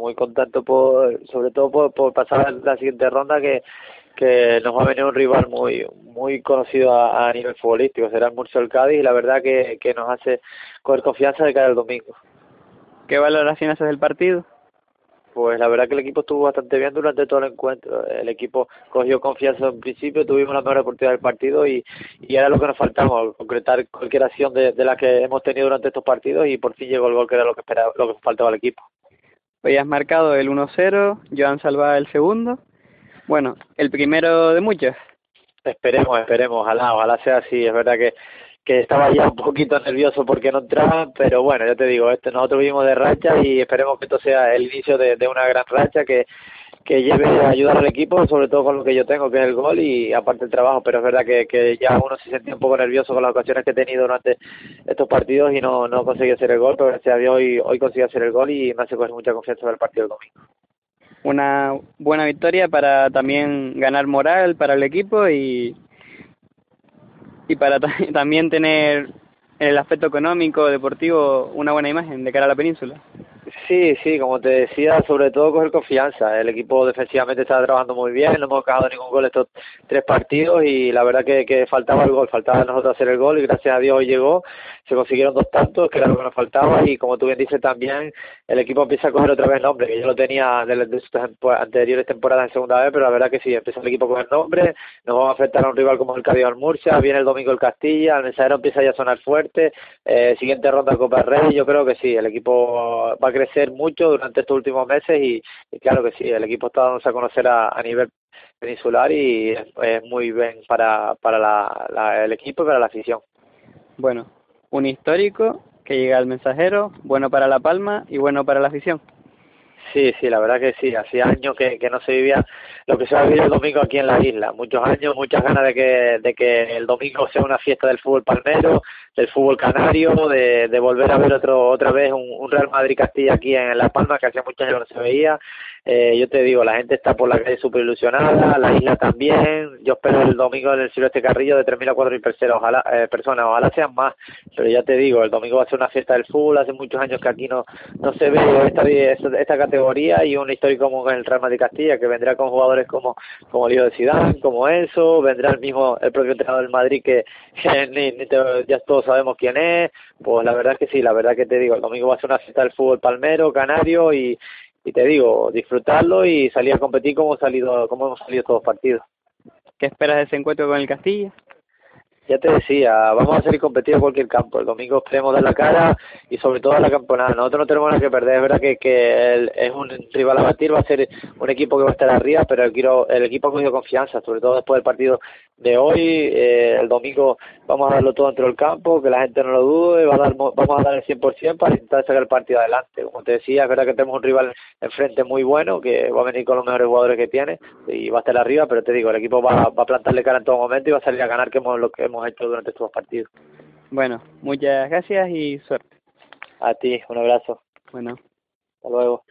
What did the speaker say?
muy contento por, sobre todo por, por pasar la siguiente ronda que, que nos va a venir un rival muy muy conocido a, nivel futbolístico, será el Murcia del Cádiz y la verdad que, que nos hace coger confianza de cara al domingo. ¿Qué valoración haces del partido? Pues la verdad que el equipo estuvo bastante bien durante todo el encuentro. El equipo cogió confianza en principio, tuvimos la mejor oportunidad del partido y, y era lo que nos faltaba, concretar cualquier acción de, de la que hemos tenido durante estos partidos y por fin llegó el gol que era lo que esperaba, lo que faltaba al equipo. Hoy has marcado el 1-0, Joan Salva el segundo. Bueno, el primero de muchos. Esperemos, esperemos, ojalá, ojalá sea así. Es verdad que que estaba ya un poquito nervioso porque no entraba, pero bueno, ya te digo, este, nosotros vivimos de racha y esperemos que esto sea el inicio de, de una gran racha que, que lleve a ayudar al equipo, sobre todo con lo que yo tengo, que es el gol y aparte el trabajo, pero es verdad que, que ya uno se sentía un poco nervioso con las ocasiones que he tenido durante estos partidos y no, no conseguí hacer el gol, pero gracias a Dios hoy, hoy conseguí hacer el gol y me hace coger mucha confianza para el partido del domingo. Una buena victoria para también ganar moral para el equipo y y para también tener en el aspecto económico, deportivo, una buena imagen de cara a la península. Sí, sí, como te decía, sobre todo coger confianza. El equipo defensivamente está trabajando muy bien, no hemos cagado ningún gol estos tres partidos y la verdad que, que faltaba el gol, faltaba nosotros hacer el gol y gracias a Dios hoy llegó, se consiguieron dos tantos, que era lo que nos faltaba y como tú bien dices también, el equipo empieza a coger otra vez nombre, que yo lo tenía de, sus anteriores temporadas en segunda vez, pero la verdad que sí, empieza el equipo a coger nombre, nos vamos a enfrentar a un rival como el Cádiz al Murcia, viene el domingo el Castilla, el mensajero empieza ya a sonar fuerte, eh, siguiente ronda Copa Rey, yo creo que sí, el equipo va a crecer mucho durante estos últimos meses y, claro que sí, el equipo está dándose a conocer a, a nivel peninsular y es, muy bien para, para la, el equipo y para la afición. Bueno, un histórico que llega al mensajero, bueno para La Palma y bueno para la afición. Sí, sí, la verdad que sí. Hacía años que, que no se vivía lo que se va a vivir el domingo aquí en la isla. Muchos años, muchas ganas de que, de que el domingo sea una fiesta del fútbol palmero, del fútbol canario, de, de volver a ver otro otra vez un, Real Madrid-Castilla aquí en La Palma, que hacía muchos años no se veía. Eh, yo te digo, la gente está por la calle súper ilusionada, la isla también. Yo espero el domingo en el Silvestre Carrillo de 3.000 a 4.000 personas, ojalá, eh, personas, ojalá sean más. Pero ya te digo, el domingo va a ser una fiesta del fútbol. Hace muchos años que aquí no, no se ve esta, esta categoría y un histórico como el Real Madrid Castilla, que vendrá con jugadores como, como Lío de Zidane, como Enzo, vendrá el mismo, el propio entrenador del Madrid que, ni, ya todos sabemos quién es. Pues la verdad que sí, la verdad que te digo, el domingo va a ser una fiesta del fútbol palmero, canario y y te digo, disfrutarlo y salir a competir como, salido, como hemos salido todos partidos. ¿Qué esperas de ese encuentro con el Castilla? Ya te decía, vamos a salir competir en cualquier campo. El domingo esperemos dar la cara y sobre todo a la camponada. Nosotros no tenemos nada que perder. Es verdad que, que es un rival a batir, va a ser un equipo que va a estar arriba, pero el, el equipo ha cogido confianza, sobre todo después del partido de hoy. Eh, el domingo vamos a darlo todo dentro del campo, que la gente no lo dude, va a dar, vamos a dar el 100% para intentar sacar el partido adelante. Como te decía, es verdad que tenemos un rival enfrente muy bueno, que va a venir con los mejores jugadores que tiene y va a estar arriba, pero te digo, el equipo va, va a plantarle cara en todo momento y va a salir a ganar que hemos, lo que hemos hecho durante estos partidos. Bueno, muchas gracias y suerte. A ti, un abrazo. Bueno. Hasta luego.